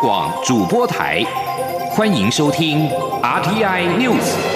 广主播台，欢迎收听 RTI News。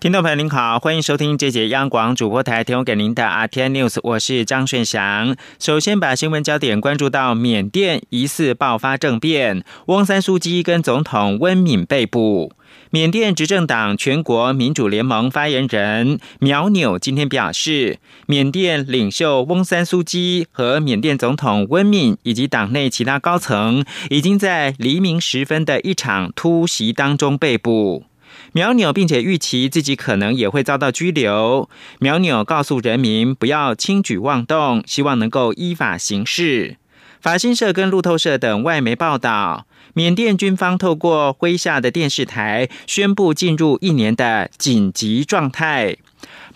听众朋友您好，欢迎收听这节央广主播台提供给您的 RT News，我是张顺祥。首先把新闻焦点关注到缅甸疑似爆发政变，翁三书记跟总统温敏被捕。缅甸执政党全国民主联盟发言人苗纽今天表示，缅甸领袖翁三苏基和缅甸总统温敏以及党内其他高层，已经在黎明时分的一场突袭当中被捕。苗纽并且预期自己可能也会遭到拘留。苗纽告诉人民不要轻举妄动，希望能够依法行事。法新社跟路透社等外媒报道。缅甸军方透过麾下的电视台宣布进入一年的紧急状态。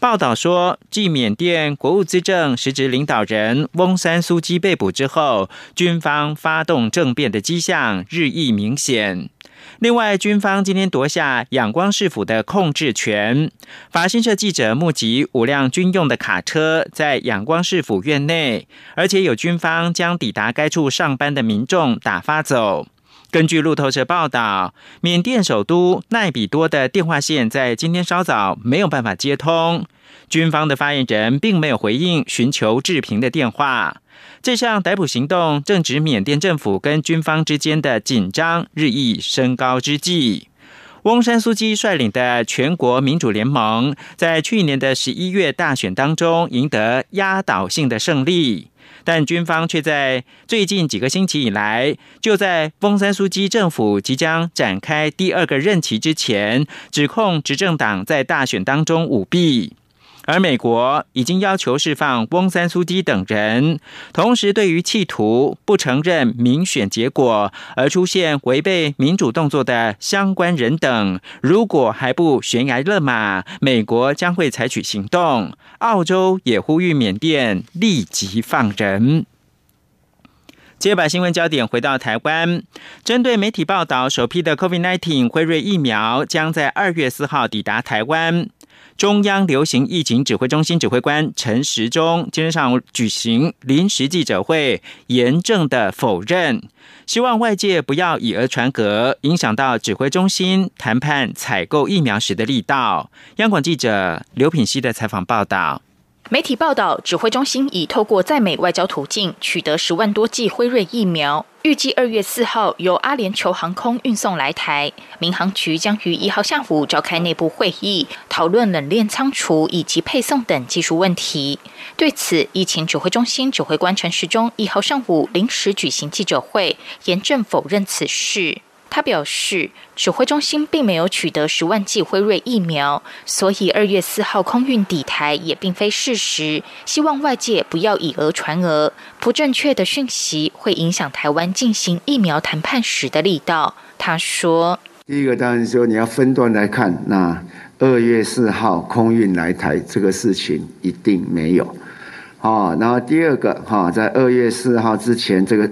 报道说，继缅甸国务资政实职领导人翁山苏基被捕之后，军方发动政变的迹象日益明显。另外，军方今天夺下仰光市府的控制权。法新社记者目击五辆军用的卡车在仰光市府院内，而且有军方将抵达该处上班的民众打发走。根据路透社报道，缅甸首都奈比多的电话线在今天稍早没有办法接通。军方的发言人并没有回应寻求置评的电话。这项逮捕行动正值缅甸政府跟军方之间的紧张日益升高之际。翁山苏基率领的全国民主联盟在去年的十一月大选当中赢得压倒性的胜利。但军方却在最近几个星期以来，就在翁山苏基政府即将展开第二个任期之前，指控执政党在大选当中舞弊。而美国已经要求释放翁三苏基等人，同时对于企图不承认民选结果而出现违背民主动作的相关人等，如果还不悬崖勒马，美国将会采取行动。澳洲也呼吁缅甸立即放人。接把新闻焦点回到台湾，针对媒体报道，首批的 COVID-19 辉瑞疫苗将在二月四号抵达台湾。中央流行疫情指挥中心指挥官陈时中今天上午举行临时记者会，严正的否认，希望外界不要以讹传讹，影响到指挥中心谈判采购疫苗时的力道。央广记者刘品希的采访报道。媒体报道，指挥中心已透过在美外交途径取得十万多剂辉瑞疫苗，预计二月四号由阿联酋航空运送来台。民航局将于一号下午召开内部会议，讨论冷链仓储以及配送等技术问题。对此，疫情指挥中心指挥官陈时中一号上午临时举行记者会，严正否认此事。他表示，指挥中心并没有取得十万剂辉瑞疫苗，所以二月四号空运抵台也并非事实。希望外界不要以讹传讹，不正确的讯息会影响台湾进行疫苗谈判时的力道。他说：“第一个当然说你要分段来看，那二月四号空运来台这个事情一定没有。好，然后第二个哈，在二月四号之前这个。”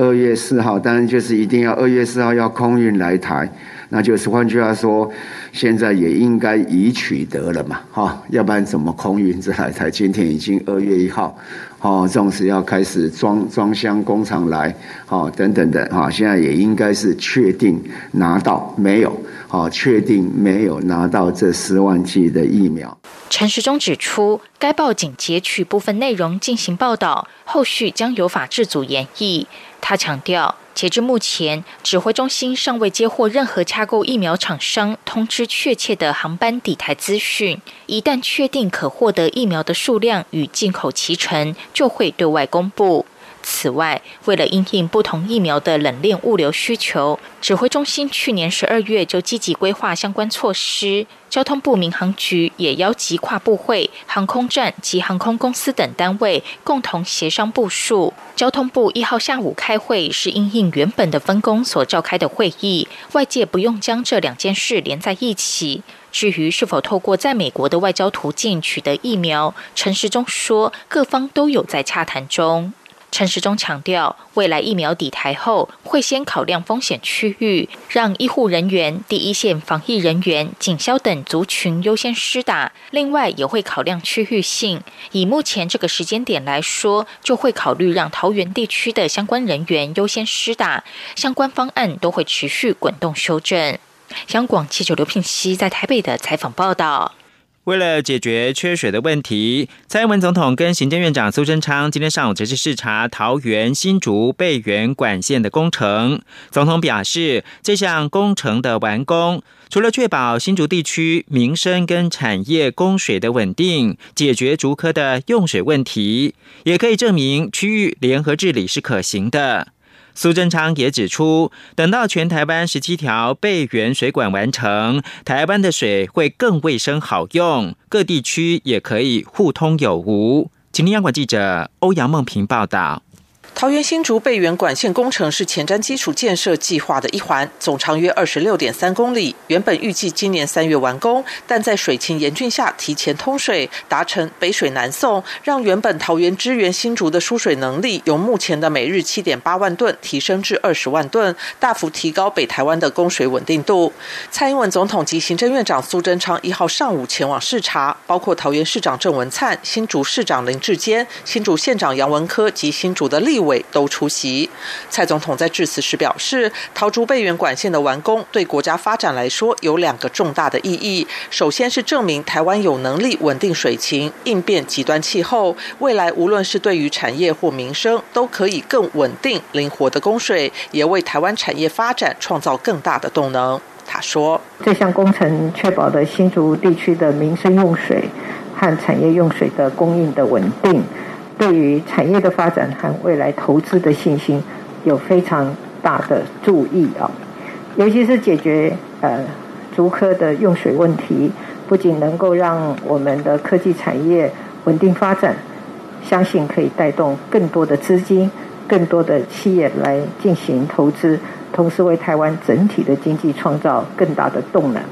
二月四号，当然就是一定要二月四号要空运来台，那就是换句话说，现在也应该已取得了嘛，哈，要不然怎么空运这来台？今天已经二月一号，哦，纵使要开始装装箱工厂来，哦，等等的，哈，现在也应该是确定拿到没有？好，确定没有拿到这十万剂的疫苗。陈时中指出，该报仅截取部分内容进行报道，后续将由法制组研议。他强调，截至目前，指挥中心尚未接获任何洽购疫苗厂商通知确切的航班抵台资讯。一旦确定可获得疫苗的数量与进口齐成，就会对外公布。此外，为了应应不同疫苗的冷链物流需求，指挥中心去年十二月就积极规划相关措施。交通部民航局也邀集跨部会、航空站及航空公司等单位共同协商部署。交通部一号下午开会，是因应原本的分工所召开的会议，外界不用将这两件事连在一起。至于是否透过在美国的外交途径取得疫苗，陈时中说，各方都有在洽谈中。陈时中强调，未来疫苗抵台后，会先考量风险区域，让医护人员、第一线防疫人员、警消等族群优先施打。另外，也会考量区域性，以目前这个时间点来说，就会考虑让桃园地区的相关人员优先施打。相关方案都会持续滚动修正。香港记者刘聘熙在台北的采访报道。为了解决缺水的问题，蔡英文总统跟行政院长苏贞昌今天上午则是视察桃园新竹备源管线的工程。总统表示，这项工程的完工，除了确保新竹地区民生跟产业供水的稳定，解决竹科的用水问题，也可以证明区域联合治理是可行的。苏贞昌也指出，等到全台湾十七条备源水管完成，台湾的水会更卫生好用，各地区也可以互通有无。请听央广记者欧阳梦平报道。桃园新竹备源管线工程是前瞻基础建设计划的一环，总长约二十六点三公里。原本预计今年三月完工，但在水情严峻下提前通水，达成北水南送，让原本桃园支援新竹的输水能力由目前的每日七点八万吨提升至二十万吨，大幅提高北台湾的供水稳定度。蔡英文总统及行政院长苏贞昌一号上午前往视察，包括桃园市长郑文灿、新竹市长林志坚、新竹县长杨文科及新竹的立委。都出席。蔡总统在致辞时表示，桃竹备源管线的完工对国家发展来说有两个重大的意义。首先是证明台湾有能力稳定水情、应变极端气候，未来无论是对于产业或民生，都可以更稳定、灵活的供水，也为台湾产业发展创造更大的动能。他说：“这项工程确保了新竹地区的民生用水和产业用水的供应的稳定。”对于产业的发展和未来投资的信心有非常大的注意啊，尤其是解决呃竹科的用水问题，不仅能够让我们的科技产业稳定发展，相信可以带动更多的资金、更多的企业来进行投资，同时为台湾整体的经济创造更大的动能。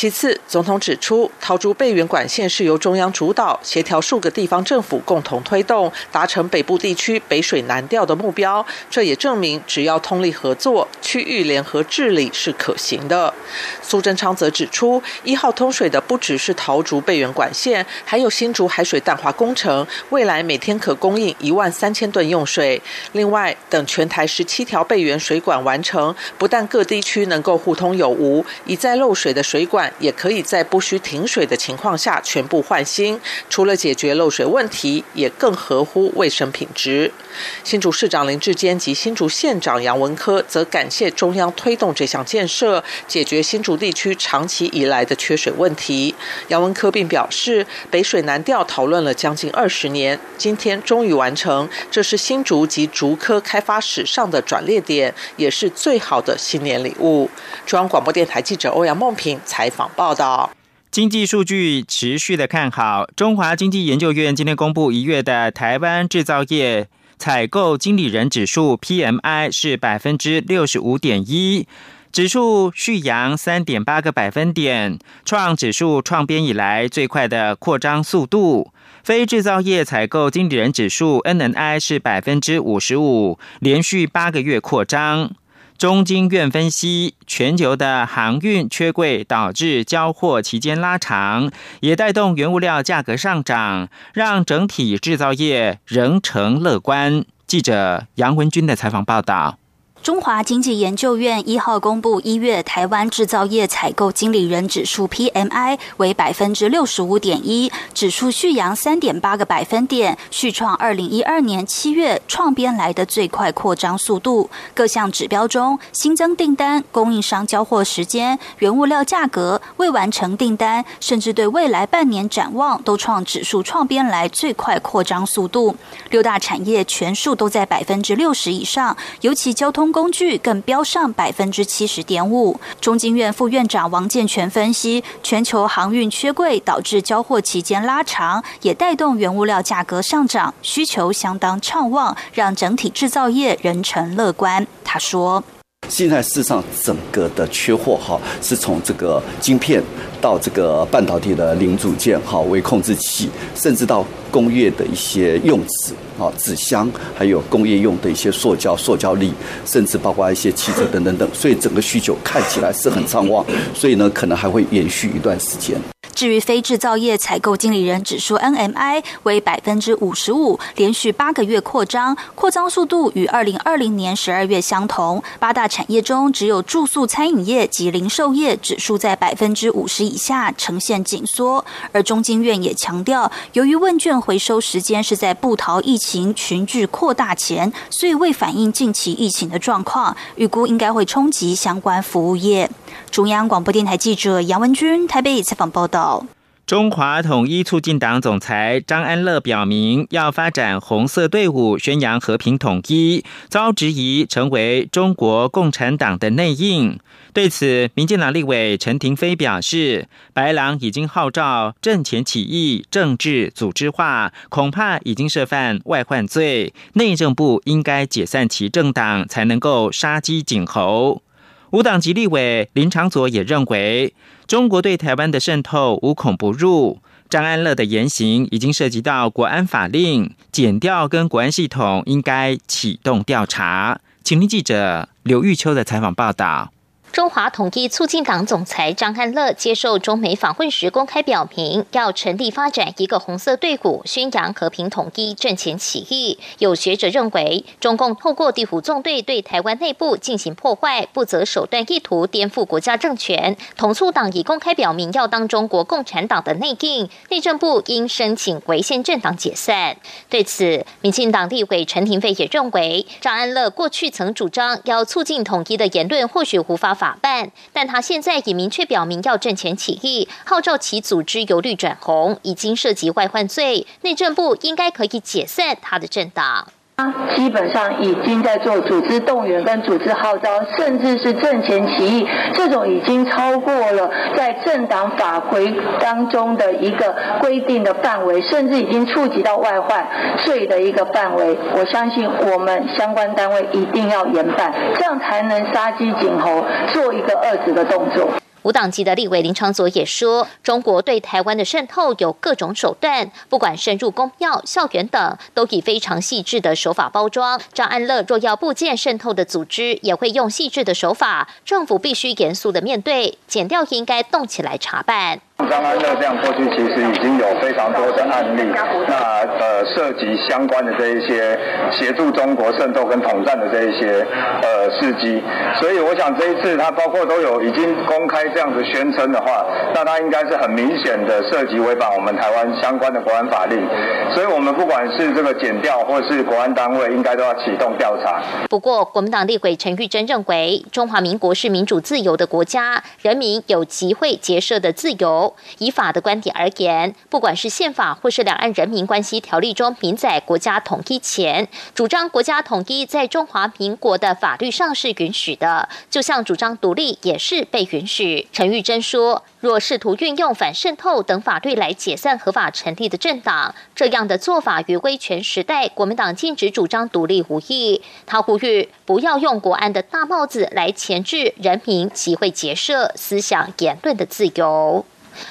其次，总统指出，桃竹备源管线是由中央主导，协调数个地方政府共同推动，达成北部地区北水南调的目标。这也证明，只要通力合作，区域联合治理是可行的。苏贞昌则指出，一号通水的不只是桃竹备源管线，还有新竹海水淡化工程，未来每天可供应一万三千吨用水。另外，等全台十七条备源水管完成，不但各地区能够互通有无，已在漏水的水管。也可以在不需停水的情况下全部换新，除了解决漏水问题，也更合乎卫生品质。新竹市长林志坚及新竹县长杨文科则感谢中央推动这项建设，解决新竹地区长期以来的缺水问题。杨文科并表示，北水南调讨论了将近二十年，今天终于完成，这是新竹及竹科开发史上的转捩点，也是最好的新年礼物。中央广播电台记者欧阳梦平。采访报道，经济数据持续的看好。中华经济研究院今天公布一月的台湾制造业采购经理人指数 PMI 是百分之六十五点一，指数续扬三点八个百分点，创指数创编以来最快的扩张速度。非制造业采购经理人指数 NNI 是百分之五十五，连续八个月扩张。中经院分析，全球的航运缺柜导致交货期间拉长，也带动原物料价格上涨，让整体制造业仍呈乐观。记者杨文军的采访报道。中华经济研究院一号公布一月台湾制造业采购经理人指数 PMI 为百分之六十五点一，指数续扬三点八个百分点，续创二零一二年七月创编来的最快扩张速度。各项指标中，新增订单、供应商交货时间、原物料价格、未完成订单，甚至对未来半年展望，都创指数创编来最快扩张速度。六大产业全数都在百分之六十以上，尤其交通。工具更飙上百分之七十点五。中金院副院长王建全分析，全球航运缺柜导致交货期间拉长，也带动原物料价格上涨，需求相当畅旺，让整体制造业仍成乐观。他说。现在事实上整个的缺货哈，是从这个晶片到这个半导体的零组件哈，微控制器，甚至到工业的一些用纸啊、纸箱，还有工业用的一些塑胶、塑胶粒，甚至包括一些汽车等等等，所以整个需求看起来是很畅旺，所以呢，可能还会延续一段时间。至于非制造业采购经理人指数 NMI 为百分之五十五，连续八个月扩张，扩张速度与二零二零年十二月相同。八大产业中，只有住宿餐饮业及零售业指数在百分之五十以下，呈现紧缩。而中经院也强调，由于问卷回收时间是在布逃疫情群聚扩大前，所以未反映近期疫情的状况，预估应该会冲击相关服务业。中央广播电台记者杨文君台北采访报道。中华统一促进党总裁张安乐表明，要发展红色队伍，宣扬和平统一，遭质疑成为中国共产党的内应。对此，民进党立委陈廷飞表示，白狼已经号召政前起义、政治组织化，恐怕已经涉犯外患罪，内政部应该解散其政党，才能够杀鸡儆猴。无党籍立委林长佐也认为，中国对台湾的渗透无孔不入。张安乐的言行已经涉及到国安法令，检调跟国安系统应该启动调查。请听记者刘玉秋的采访报道。中华统一促进党总裁张汉乐接受中美访问时公开表明，要成立发展一个红色队伍，宣扬和平统一、政前起义。有学者认为，中共透过地虎纵队对台湾内部进行破坏，不择手段，意图颠覆国家政权。统促党已公开表明要当中国共产党的内定，内政部应申请违宪政党解散。对此，民进党立委陈廷飞也认为，张安乐过去曾主张要促进统一的言论，或许无法。法办，但他现在已明确表明要挣钱起义，号召其组织由绿转红，已经涉及外患罪，内政部应该可以解散他的政党。他基本上已经在做组织动员跟组织号召，甚至是挣钱起义，这种已经超过了在政党法规当中的一个规定的范围，甚至已经触及到外患罪的一个范围。我相信我们相关单位一定要严办，这样才能杀鸡儆猴，做一个遏制的动作。无党籍的立委林昌佐也说，中国对台湾的渗透有各种手段，不管深入公庙、校园等，都以非常细致的手法包装。张安乐若要部件渗透的组织，也会用细致的手法，政府必须严肃的面对，剪掉应该动起来查办。张安乐这样过去其实已经有非常多的案例，那呃涉及相关的这一些协助中国渗透跟统战的这一些呃事迹，所以我想这一次他包括都有已经公开这样子宣称的话，那他应该是很明显的涉及违反我们台湾相关的国安法令，所以我们不管是这个检调或是国安单位，应该都要启动调查。不过，国民党立委陈玉珍认为，中华民国是民主自由的国家，人民有集会结社的自由。以法的观点而言，不管是宪法或是两岸人民关系条例中明载国家统一前，主张国家统一在中华民国的法律上是允许的，就像主张独立也是被允许。陈玉珍说，若试图运用反渗透等法律来解散合法成立的政党，这样的做法与威权时代国民党禁止主张独立无异。他呼吁不要用国安的大帽子来钳制人民集会结社、思想言论的自由。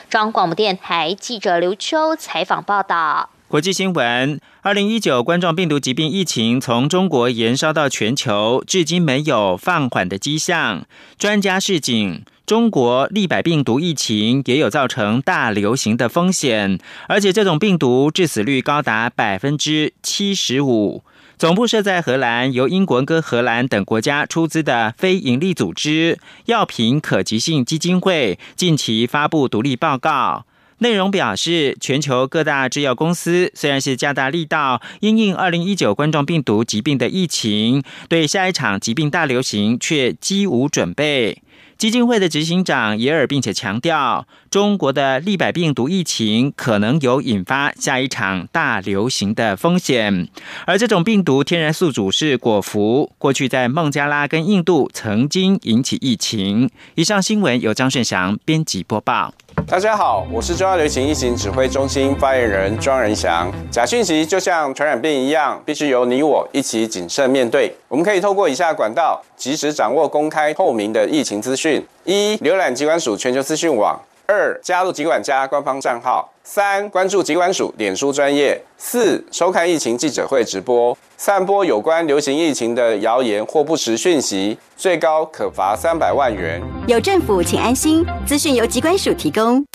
中央广播电台记者刘秋采访报道。国际新闻：二零一九冠状病毒疾病疫情从中国延烧到全球，至今没有放缓的迹象。专家示警，中国立百病毒疫情也有造成大流行的风险，而且这种病毒致死率高达百分之七十五。总部设在荷兰，由英国跟荷兰等国家出资的非营利组织药品可及性基金会近期发布独立报告，内容表示，全球各大制药公司虽然是加大力道因应二零一九冠状病毒疾病的疫情，对下一场疾病大流行却几无准备。基金会的执行长耶尔并且强调，中国的立百病毒疫情可能有引发下一场大流行的风险，而这种病毒天然宿主是果蝠，过去在孟加拉跟印度曾经引起疫情。以上新闻由张顺祥编辑播报。大家好，我是中央流行疫情指挥中心发言人庄仁祥。假讯息就像传染病一样，必须由你我一起谨慎面对。我们可以透过以下管道，及时掌握公开透明的疫情资讯：一、浏览疾管署全球资讯网；二、加入疾管家官方账号；三、关注疾管署脸书专业；四、收看疫情记者会直播。散播有关流行疫情的谣言或不实讯息，最高可罚三百万元。有政府，请安心。资讯由疾管署提供。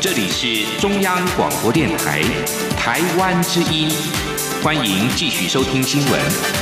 这里是中央广播电台台湾之音，欢迎继续收听新闻。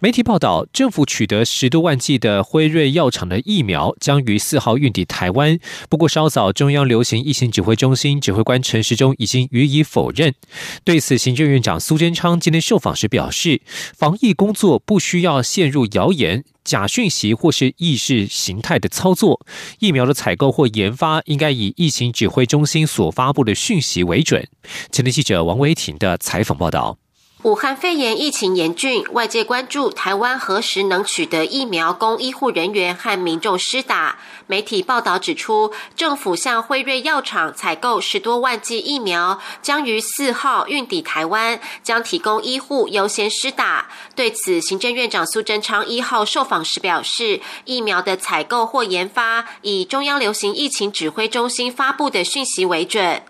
媒体报道，政府取得十多万剂的辉瑞药厂的疫苗，将于四号运抵台湾。不过，稍早中央流行疫情指挥中心指挥官陈时中已经予以否认。对此，行政院长苏贞昌今天受访时表示，防疫工作不需要陷入谣言、假讯息或是意识形态的操作。疫苗的采购或研发应该以疫情指挥中心所发布的讯息为准。前天记者王维婷的采访报道。武汉肺炎疫情严峻，外界关注台湾何时能取得疫苗供医护人员和民众施打。媒体报道指出，政府向辉瑞药厂采购十多万剂疫苗，将于四号运抵台湾，将提供医护优先施打。对此，行政院长苏贞昌一号受访时表示，疫苗的采购或研发以中央流行疫情指挥中心发布的讯息为准。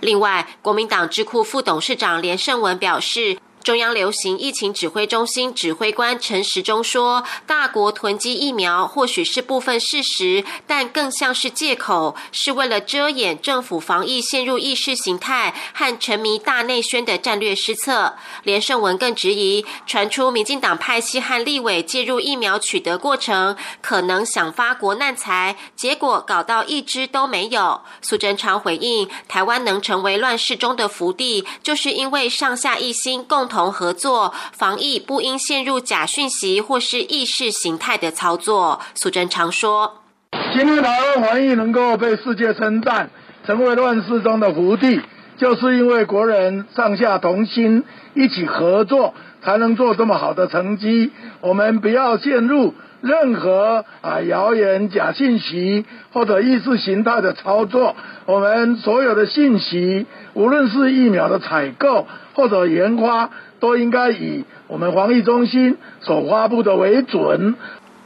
另外，国民党智库副董事长连胜文表示。中央流行疫情指挥中心指挥官陈时中说：“大国囤积疫苗或许是部分事实，但更像是借口，是为了遮掩政府防疫陷入意识形态和沉迷大内宣的战略失策。”连胜文更质疑，传出民进党派系和立委介入疫苗取得过程，可能想发国难财，结果搞到一支都没有。苏贞昌回应：“台湾能成为乱世中的福地，就是因为上下一心，共同。”同合作防疫不应陷入假讯息或是意识形态的操作。苏贞常说：“今天台湾防疫能够被世界称赞，成为乱世中的福地，就是因为国人上下同心，一起合作，才能做这么好的成绩。我们不要陷入任何啊谣言、假信息或者意识形态的操作。我们所有的信息，无论是疫苗的采购或者研发。”都应该以我们防疫中心所发布的为准。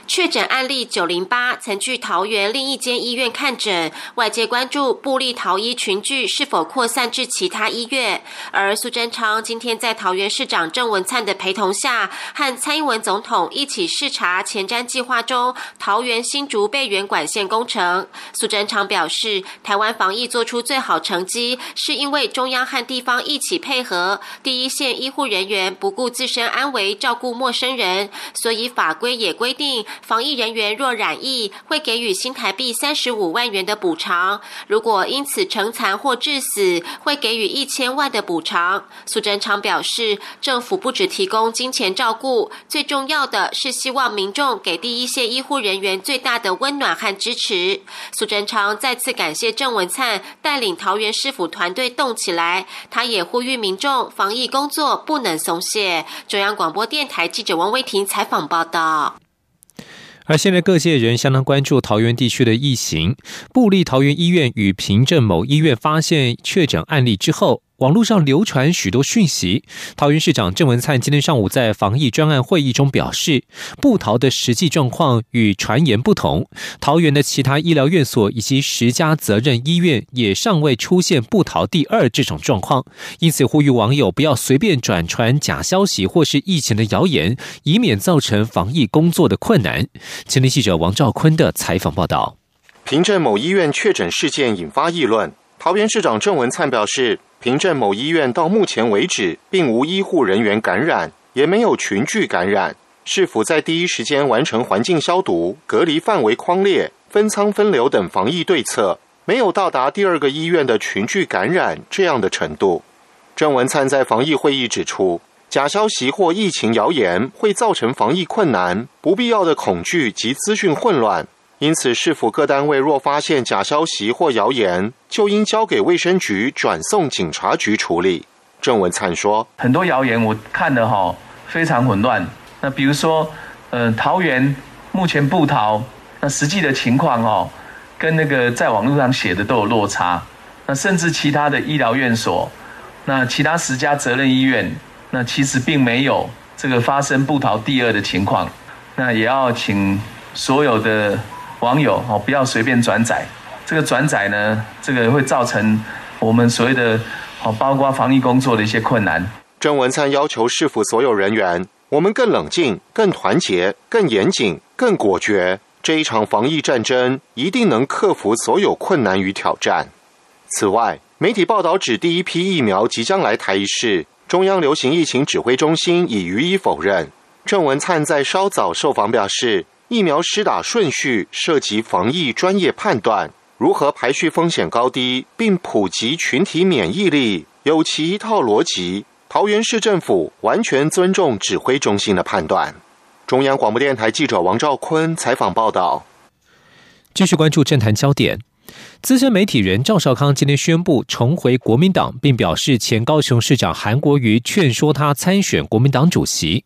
确诊案例九零八曾去桃园另一间医院看诊，外界关注布利桃医群聚是否扩散至其他医院。而苏贞昌今天在桃园市长郑文灿的陪同下，和蔡英文总统一起视察前瞻计划中桃园新竹备援管线工程。苏贞昌表示，台湾防疫做出最好成绩，是因为中央和地方一起配合，第一线医护人员不顾自身安危照顾陌生人，所以法规也规定。防疫人员若染疫，会给予新台币三十五万元的补偿；如果因此成残或致死，会给予一千万的补偿。苏贞昌表示，政府不只提供金钱照顾，最重要的是希望民众给第一线医护人员最大的温暖和支持。苏贞昌再次感谢郑文灿带领桃园市府团队动起来，他也呼吁民众防疫工作不能松懈。中央广播电台记者王威婷采访报道。而现在各界人相当关注桃园地区的疫情，布利桃园医院与平镇某医院发现确诊案例之后。网络上流传许多讯息。桃园市长郑文灿今天上午在防疫专案会议中表示，布桃的实际状况与传言不同。桃园的其他医疗院所以及十家责任医院也尚未出现布桃第二这种状况，因此呼吁网友不要随便转传假消息或是疫情的谣言，以免造成防疫工作的困难。前天记者王兆坤的采访报道：平镇某医院确诊事件引发议论。桃园市长郑文灿表示。平镇某医院到目前为止，并无医护人员感染，也没有群聚感染。是否在第一时间完成环境消毒、隔离范围框列、分仓分流等防疫对策，没有到达第二个医院的群聚感染这样的程度。郑文灿在防疫会议指出，假消息或疫情谣言会造成防疫困难，不必要的恐惧及资讯混乱。因此市府各单位若发现假消息或谣言，就应交给卫生局转送警察局处理。郑文灿说：“很多谣言我看了哈，非常混乱。那比如说，呃，桃园目前不桃那实际的情况哦，跟那个在网络上写的都有落差。那甚至其他的医疗院所，那其他十家责任医院，那其实并没有这个发生不桃第二的情况。那也要请所有的。”网友哦，不要随便转载，这个转载呢，这个会造成我们所谓的哦，包括防疫工作的一些困难。郑文灿要求市府所有人员，我们更冷静、更团结、更严谨、更果决。这一场防疫战争一定能克服所有困难与挑战。此外，媒体报道指第一批疫苗即将来台一事，中央流行疫情指挥中心已予以否认。郑文灿在稍早受访表示。疫苗施打顺序涉及防疫专业判断，如何排序风险高低，并普及群体免疫力，有其一套逻辑。桃园市政府完全尊重指挥中心的判断。中央广播电台记者王兆坤采访报道。继续关注政坛焦点，资深媒体人赵少康今天宣布重回国民党，并表示前高雄市长韩国瑜劝说他参选国民党主席。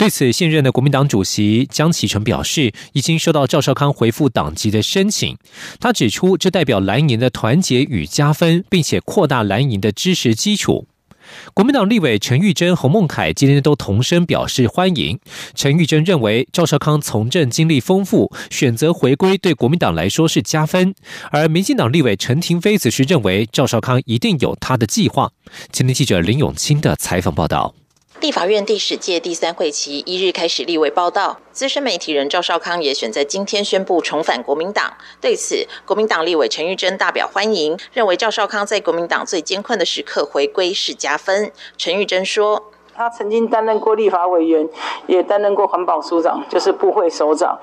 对此，现任的国民党主席江启臣表示，已经收到赵少康回复党籍的申请。他指出，这代表蓝营的团结与加分，并且扩大蓝营的支持基础。国民党立委陈玉珍、洪孟凯今天都同声表示欢迎。陈玉珍认为，赵少康从政经历丰富，选择回归对国民党来说是加分。而民进党立委陈廷飞则是认为，赵少康一定有他的计划。今天记者林永清的采访报道。立法院第十届第三会期一日开始立委报道，资深媒体人赵少康也选在今天宣布重返国民党。对此，国民党立委陈玉珍大表欢迎，认为赵少康在国民党最艰困的时刻回归是加分。陈玉珍说。他曾经担任过立法委员，也担任过环保署长，就是部会首长，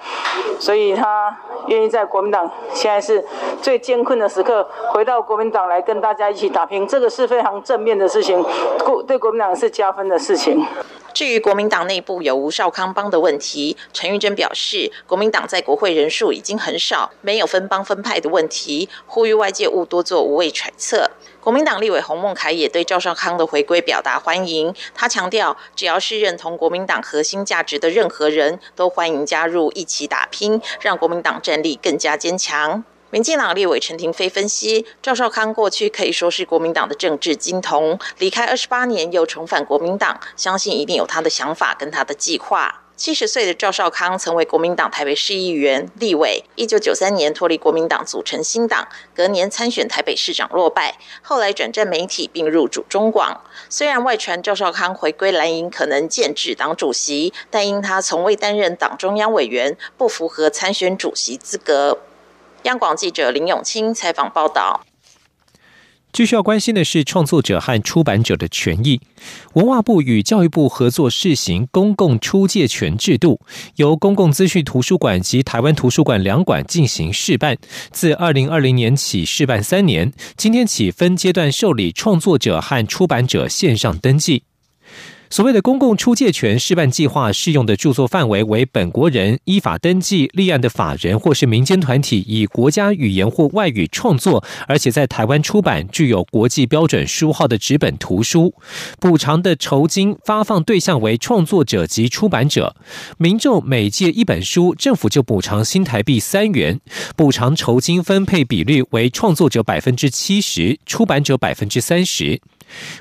所以他愿意在国民党现在是最艰困的时刻，回到国民党来跟大家一起打拼，这个是非常正面的事情，国对国民党是加分的事情。至于国民党内部有无少康帮的问题，陈玉珍表示，国民党在国会人数已经很少，没有分帮分派的问题，呼吁外界勿多做无谓揣测。国民党立委洪孟凯也对赵少康的回归表达欢迎，他强调，只要是认同国民党核心价值的任何人都欢迎加入，一起打拼，让国民党战力更加坚强。民进党立委陈廷飞分析，赵少康过去可以说是国民党的政治金童，离开二十八年又重返国民党，相信一定有他的想法跟他的计划。七十岁的赵少康曾为国民党台北市议员、立委，一九九三年脱离国民党组成新党，隔年参选台北市长落败，后来转战媒体并入主中广。虽然外传赵少康回归蓝营可能建制党主席，但因他从未担任党中央委员，不符合参选主席资格。央广记者林永清采访报道。最需要关心的是创作者和出版者的权益。文化部与教育部合作试行公共出借权制度，由公共资讯图书馆及台湾图书馆两馆进行试办。自二零二零年起试办三年，今天起分阶段受理创作者和出版者线上登记。所谓的公共出借权示范计划适用的著作范围为本国人依法登记立案的法人或是民间团体以国家语言或外语创作，而且在台湾出版具有国际标准书号的纸本图书，补偿的酬金发放对象为创作者及出版者。民众每借一本书，政府就补偿新台币三元，补偿酬金分配比率为创作者百分之七十，出版者百分之三十。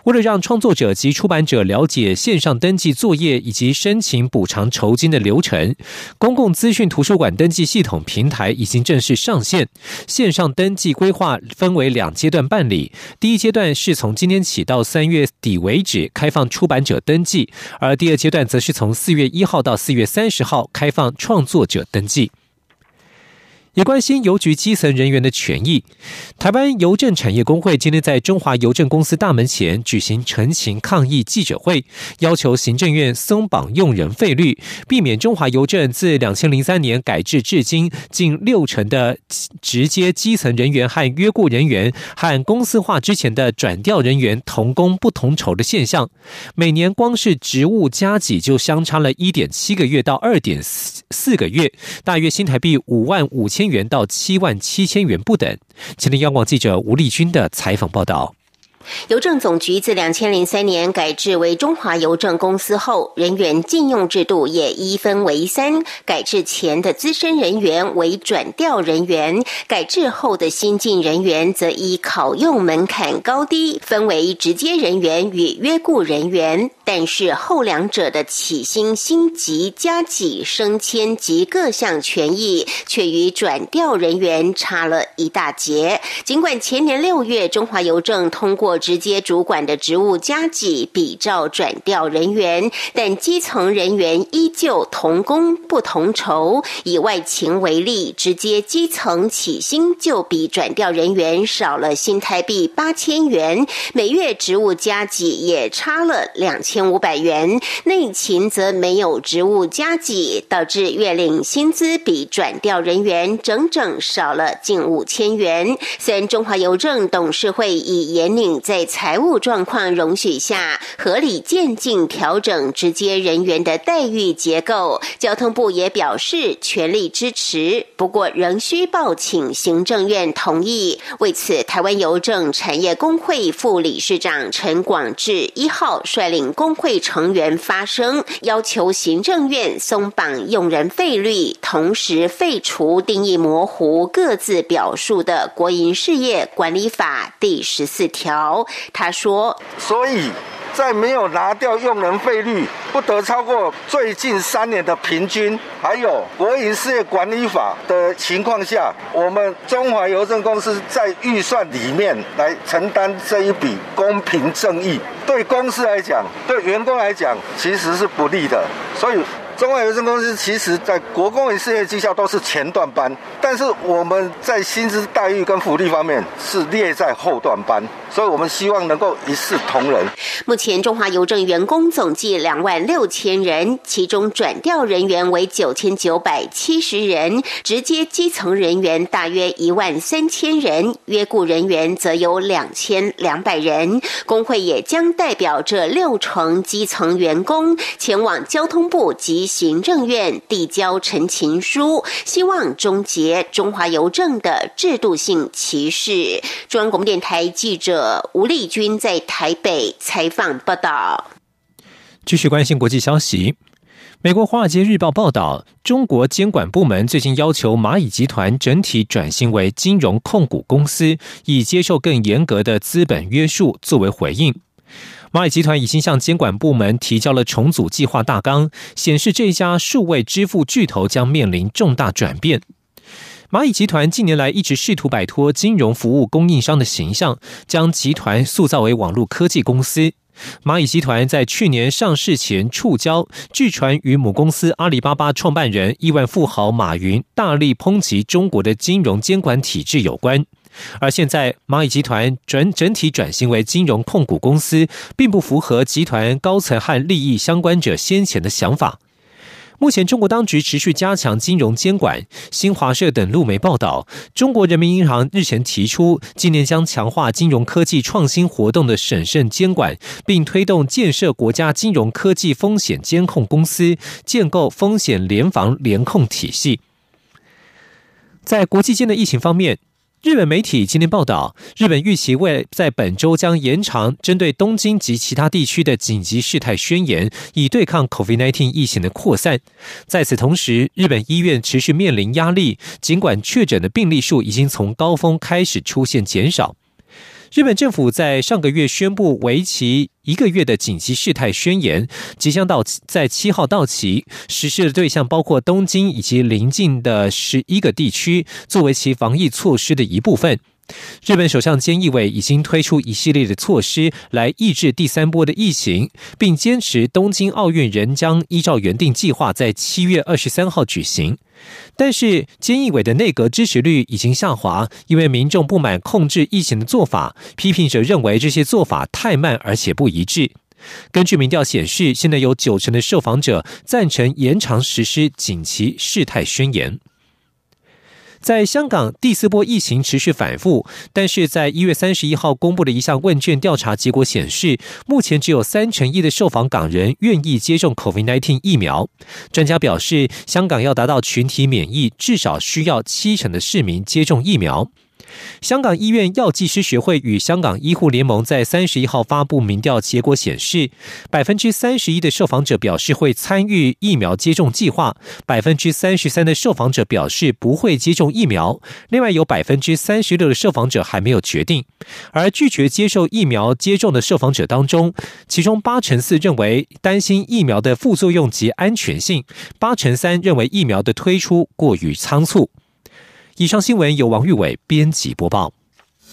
为了让创作者及出版者了解线上登记作业以及申请补偿酬金的流程，公共资讯图书馆登记系统平台已经正式上线。线上登记规划分为两阶段办理，第一阶段是从今天起到三月底为止开放出版者登记，而第二阶段则是从四月一号到四月三十号开放创作者登记。也关心邮局基层人员的权益。台湾邮政产业工会今天在中华邮政公司大门前举行陈情抗议记者会，要求行政院松绑用人费率，避免中华邮政自两千零三年改制至今近六成的直接基层人员和约雇人员和公司化之前的转调人员同工不同酬的现象。每年光是职务加给就相差了一点七个月到二点四四个月，大约新台币五万五千。元到七万七千元不等。前天央广记者吴丽君的采访报道。邮政总局自两千零三年改制为中华邮政公司后，人员禁用制度也一分为三。改制前的资深人员为转调人员，改制后的新进人员则依考用门槛高低分为直接人员与约雇人员。但是后两者的起薪、薪级、加级、升迁及各项权益，却与转调人员差了一大截。尽管前年六月中华邮政通过。直接主管的职务加级比照转调人员，但基层人员依旧同工不同酬。以外勤为例，直接基层起薪就比转调人员少了新台币八千元，每月职务加级也差了两千五百元。内勤则没有职务加级，导致月领薪资比转调人员整整少了近五千元。虽然中华邮政董事会以严领。在财务状况容许下，合理渐进调整直接人员的待遇结构。交通部也表示全力支持，不过仍需报请行政院同意。为此，台湾邮政产业工会副理事长陈广志一号率领工会成员发声，要求行政院松绑用人费率，同时废除定义模糊、各自表述的国营事业管理法第十四条。他说：“所以在没有拿掉用人费率不得超过最近三年的平均，还有国营事业管理法的情况下，我们中华邮政公司在预算里面来承担这一笔公平正义，对公司来讲，对员工来讲，其实是不利的。所以。”中华邮政公司其实在国公与事业绩效都是前段班，但是我们在薪资待遇跟福利方面是列在后段班，所以我们希望能够一视同仁。目前中华邮政员工总计两万六千人，其中转调人员为九千九百七十人，直接基层人员大约一万三千人，约雇人员则有两千两百人。工会也将代表这六成基层员工前往交通部及。行政院递交陈情书，希望终结中华邮政的制度性歧视。中央广播电台记者吴丽君在台北采访报道。继续关心国际消息，美国《华尔街日报》报道，中国监管部门最近要求蚂蚁集团整体转型为金融控股公司，以接受更严格的资本约束。作为回应。蚂蚁集团已经向监管部门提交了重组计划大纲，显示这家数位支付巨头将面临重大转变。蚂蚁集团近年来一直试图摆脱金融服务供应商的形象，将集团塑造为网络科技公司。蚂蚁集团在去年上市前触礁，据传与母公司阿里巴巴创办人亿万富豪马云大力抨击中国的金融监管体制有关。而现在，蚂蚁集团转整体转型为金融控股公司，并不符合集团高层和利益相关者先前的想法。目前，中国当局持续加强金融监管。新华社等路媒报道，中国人民银行日前提出，今年将强化金融科技创新活动的审慎监管，并推动建设国家金融科技风险监控公司，建构风险联防联控体系。在国际间的疫情方面。日本媒体今天报道，日本预期未在本周将延长针对东京及其他地区的紧急事态宣言，以对抗 COVID-19 疫情的扩散。在此同时，日本医院持续面临压力，尽管确诊的病例数已经从高峰开始出现减少。日本政府在上个月宣布为期一个月的紧急事态宣言，即将到在七号到期。实施的对象包括东京以及邻近的十一个地区，作为其防疫措施的一部分。日本首相菅义伟已经推出一系列的措施来抑制第三波的疫情，并坚持东京奥运仍将依照原定计划在七月二十三号举行。但是，菅义伟的内阁支持率已经下滑，因为民众不满控制疫情的做法，批评者认为这些做法太慢而且不一致。根据民调显示，现在有九成的受访者赞成延长实施紧急事态宣言。在香港第四波疫情持续反复，但是在一月三十一号公布的一项问卷调查结果显示，目前只有三成一的受访港人愿意接种 COVID-19 疫苗。专家表示，香港要达到群体免疫，至少需要七成的市民接种疫苗。香港医院药剂师学会与香港医护联盟在三十一号发布民调结果显示，百分之三十一的受访者表示会参与疫苗接种计划，百分之三十三的受访者表示不会接种疫苗，另外有百分之三十六的受访者还没有决定。而拒绝接受疫苗接种的受访者当中，其中八成四认为担心疫苗的副作用及安全性，八成三认为疫苗的推出过于仓促。以上新闻由王玉伟编辑播报。